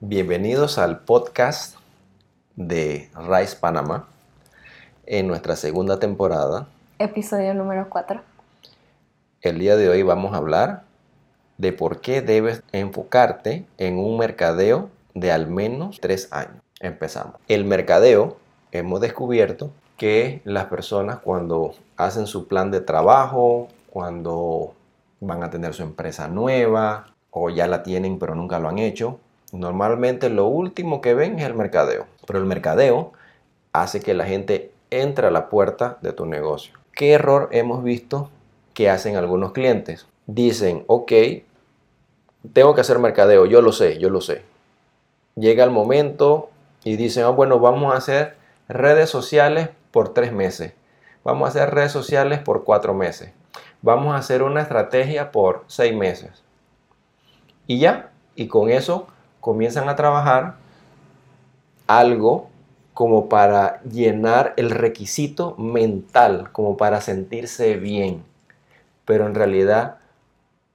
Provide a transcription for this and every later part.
Bienvenidos al podcast de Rice Panamá en nuestra segunda temporada. Episodio número 4. El día de hoy vamos a hablar de por qué debes enfocarte en un mercadeo de al menos tres años. Empezamos. El mercadeo, hemos descubierto que las personas cuando hacen su plan de trabajo, cuando van a tener su empresa nueva o ya la tienen pero nunca lo han hecho, Normalmente lo último que ven es el mercadeo, pero el mercadeo hace que la gente entre a la puerta de tu negocio. ¿Qué error hemos visto que hacen algunos clientes? Dicen, ok, tengo que hacer mercadeo, yo lo sé, yo lo sé. Llega el momento y dicen, ah, bueno, vamos a hacer redes sociales por tres meses. Vamos a hacer redes sociales por cuatro meses. Vamos a hacer una estrategia por seis meses. Y ya, y con eso comienzan a trabajar algo como para llenar el requisito mental, como para sentirse bien. Pero en realidad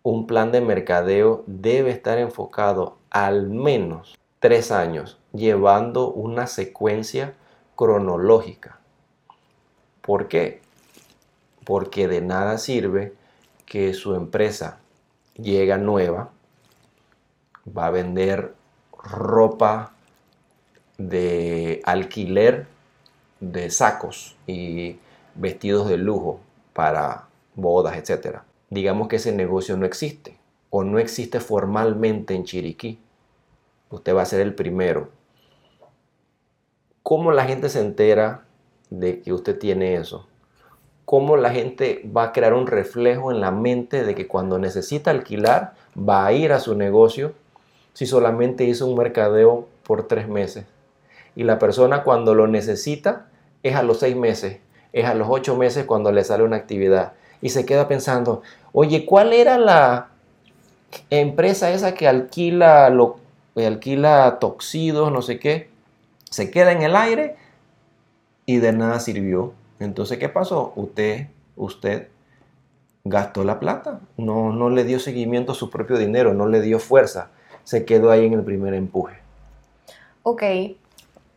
un plan de mercadeo debe estar enfocado al menos tres años, llevando una secuencia cronológica. ¿Por qué? Porque de nada sirve que su empresa llega nueva, va a vender ropa de alquiler de sacos y vestidos de lujo para bodas, etc. Digamos que ese negocio no existe o no existe formalmente en Chiriquí. Usted va a ser el primero. ¿Cómo la gente se entera de que usted tiene eso? ¿Cómo la gente va a crear un reflejo en la mente de que cuando necesita alquilar va a ir a su negocio si solamente hizo un mercadeo por tres meses? Y la persona cuando lo necesita es a los seis meses, es a los ocho meses cuando le sale una actividad. Y se queda pensando, oye, ¿cuál era la empresa esa que alquila, lo, alquila toxidos, no sé qué? Se queda en el aire y de nada sirvió. Entonces, ¿qué pasó? Usted, usted gastó la plata, no, no le dio seguimiento a su propio dinero, no le dio fuerza se quedó ahí en el primer empuje. Ok,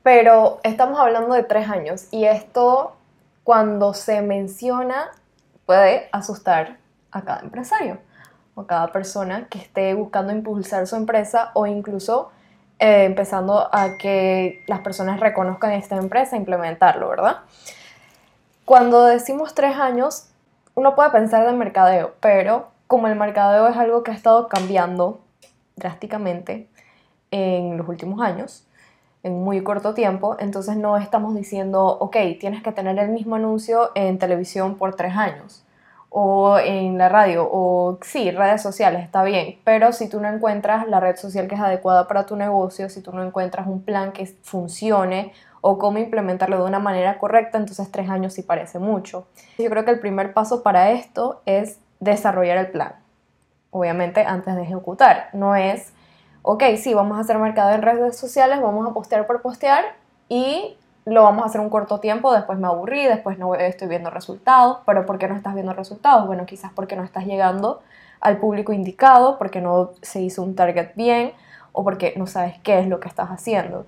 pero estamos hablando de tres años y esto cuando se menciona puede asustar a cada empresario o a cada persona que esté buscando impulsar su empresa o incluso eh, empezando a que las personas reconozcan esta empresa e implementarlo, ¿verdad? Cuando decimos tres años, uno puede pensar de mercadeo, pero como el mercadeo es algo que ha estado cambiando drásticamente en los últimos años, en muy corto tiempo, entonces no estamos diciendo, ok, tienes que tener el mismo anuncio en televisión por tres años o en la radio, o sí, redes sociales, está bien, pero si tú no encuentras la red social que es adecuada para tu negocio, si tú no encuentras un plan que funcione o cómo implementarlo de una manera correcta, entonces tres años sí parece mucho. Yo creo que el primer paso para esto es desarrollar el plan obviamente antes de ejecutar. No es, ok, sí, vamos a hacer mercado en redes sociales, vamos a postear por postear y lo vamos a hacer un corto tiempo, después me aburrí, después no estoy viendo resultados, pero ¿por qué no estás viendo resultados? Bueno, quizás porque no estás llegando al público indicado, porque no se hizo un target bien o porque no sabes qué es lo que estás haciendo.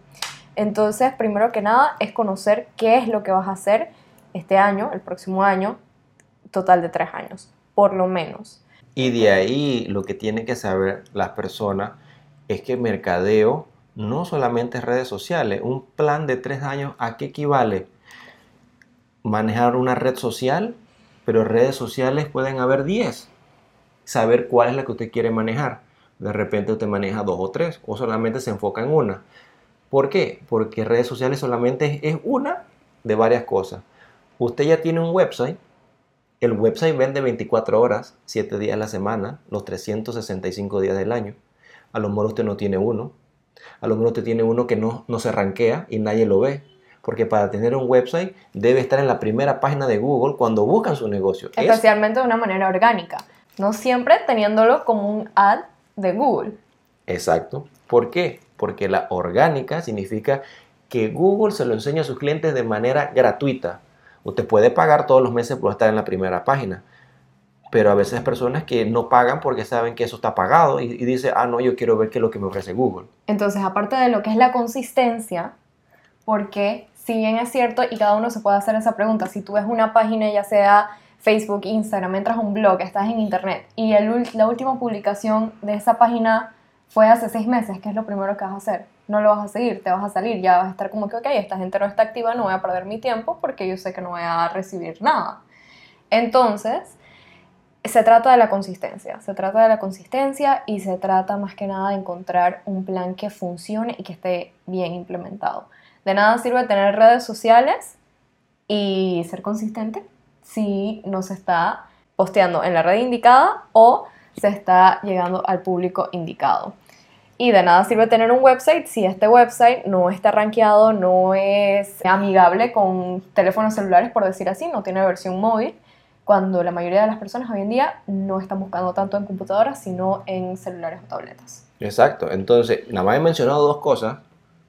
Entonces, primero que nada, es conocer qué es lo que vas a hacer este año, el próximo año, total de tres años, por lo menos. Y de ahí lo que tienen que saber las personas es que mercadeo no solamente es redes sociales. Un plan de tres años, ¿a qué equivale? Manejar una red social, pero redes sociales pueden haber 10. Saber cuál es la que usted quiere manejar. De repente usted maneja dos o tres, o solamente se enfoca en una. ¿Por qué? Porque redes sociales solamente es una de varias cosas. Usted ya tiene un website, el website vende 24 horas, 7 días a la semana, los 365 días del año. A lo mejor usted no tiene uno. A lo mejor usted tiene uno que no, no se rankea y nadie lo ve. Porque para tener un website debe estar en la primera página de Google cuando buscan su negocio. Especialmente de una manera orgánica. No siempre teniéndolo como un ad de Google. Exacto. ¿Por qué? Porque la orgánica significa que Google se lo enseña a sus clientes de manera gratuita Usted puede pagar todos los meses por estar en la primera página. pero a veces hay personas que no pagan porque saben que eso está pagado y, y dicen, ah, no, yo quiero ver qué es lo que me ofrece Google. Entonces, aparte de lo que es la consistencia, porque si bien es cierto y cada uno se puede hacer esa pregunta, si tú ves una página, ya sea Facebook, Instagram, entras a un blog, estás en internet y el, la última publicación de esa página fue hace seis meses, ¿qué es lo primero que vas a hacer? No lo vas a seguir, te vas a salir, ya vas a estar como que, ok, esta gente no está activa, no voy a perder mi tiempo porque yo sé que no voy a recibir nada. Entonces, se trata de la consistencia, se trata de la consistencia y se trata más que nada de encontrar un plan que funcione y que esté bien implementado. De nada sirve tener redes sociales y ser consistente si no se está posteando en la red indicada o se está llegando al público indicado. Y de nada sirve tener un website si este website no está rankeado, no es amigable con teléfonos celulares, por decir así, no tiene versión móvil, cuando la mayoría de las personas hoy en día no están buscando tanto en computadoras, sino en celulares o tabletas. Exacto, entonces, nada más he mencionado dos cosas,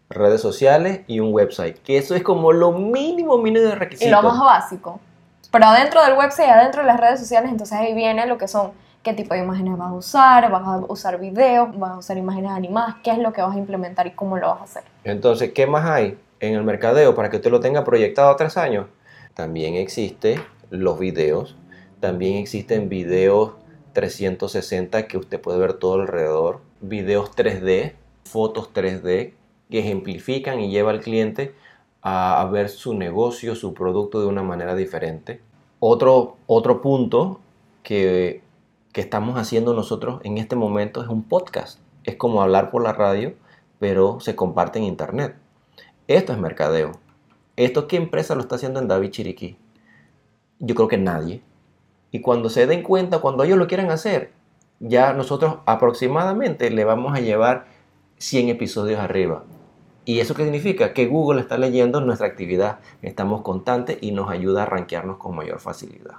redes sociales y un website, que eso es como lo mínimo, mínimo de requisitos. Y lo más básico. Pero adentro del website, adentro de las redes sociales, entonces ahí viene lo que son qué tipo de imágenes vas a usar, vas a usar videos, vas a usar imágenes animadas, qué es lo que vas a implementar y cómo lo vas a hacer. Entonces, ¿qué más hay en el mercadeo para que usted lo tenga proyectado a tres años? También existe los videos, también existen videos 360 que usted puede ver todo alrededor, videos 3D, fotos 3D que ejemplifican y lleva al cliente a ver su negocio, su producto de una manera diferente. Otro, otro punto que que estamos haciendo nosotros en este momento es un podcast. Es como hablar por la radio, pero se comparte en internet. Esto es mercadeo. ¿Esto qué empresa lo está haciendo en David Chiriquí? Yo creo que nadie. Y cuando se den cuenta, cuando ellos lo quieran hacer, ya nosotros aproximadamente le vamos a llevar 100 episodios arriba. ¿Y eso qué significa? Que Google está leyendo nuestra actividad, estamos constantes y nos ayuda a rankearnos con mayor facilidad.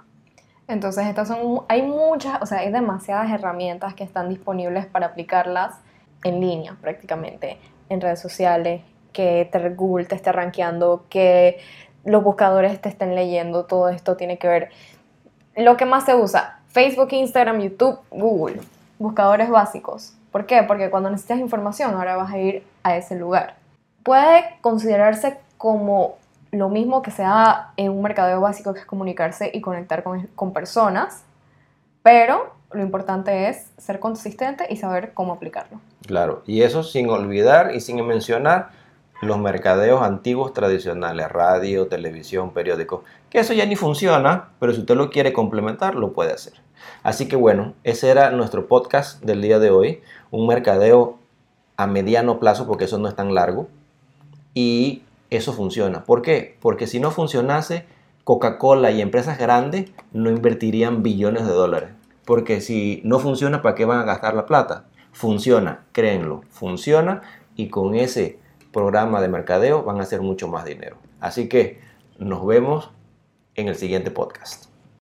Entonces, estas son, hay muchas, o sea, hay demasiadas herramientas que están disponibles para aplicarlas en línea prácticamente, en redes sociales, que te, Google te esté rankeando, que los buscadores te estén leyendo, todo esto tiene que ver. Lo que más se usa, Facebook, Instagram, YouTube, Google, buscadores básicos. ¿Por qué? Porque cuando necesitas información ahora vas a ir a ese lugar. Puede considerarse como lo mismo que sea en un mercadeo básico que es comunicarse y conectar con, personas, pero lo importante es ser consistente y saber cómo aplicarlo. Claro, y eso sin olvidar y sin mencionar los mercadeos antiguos tradicionales, radio, televisión, periódico, que eso ya ni funciona, pero si usted lo quiere complementar, lo puede hacer. Así que bueno, ese era nuestro podcast del día de hoy, un mercadeo a mediano plazo, porque eso no es tan largo, y eso funciona. ¿Por qué? Porque si no funcionase, Coca-Cola y empresas grandes no invertirían billones de dólares. Porque si no funciona, ¿para qué van a gastar la plata? Funciona, créenlo, funciona y con ese programa de mercadeo van a hacer mucho más dinero. Así que nos vemos en el siguiente podcast.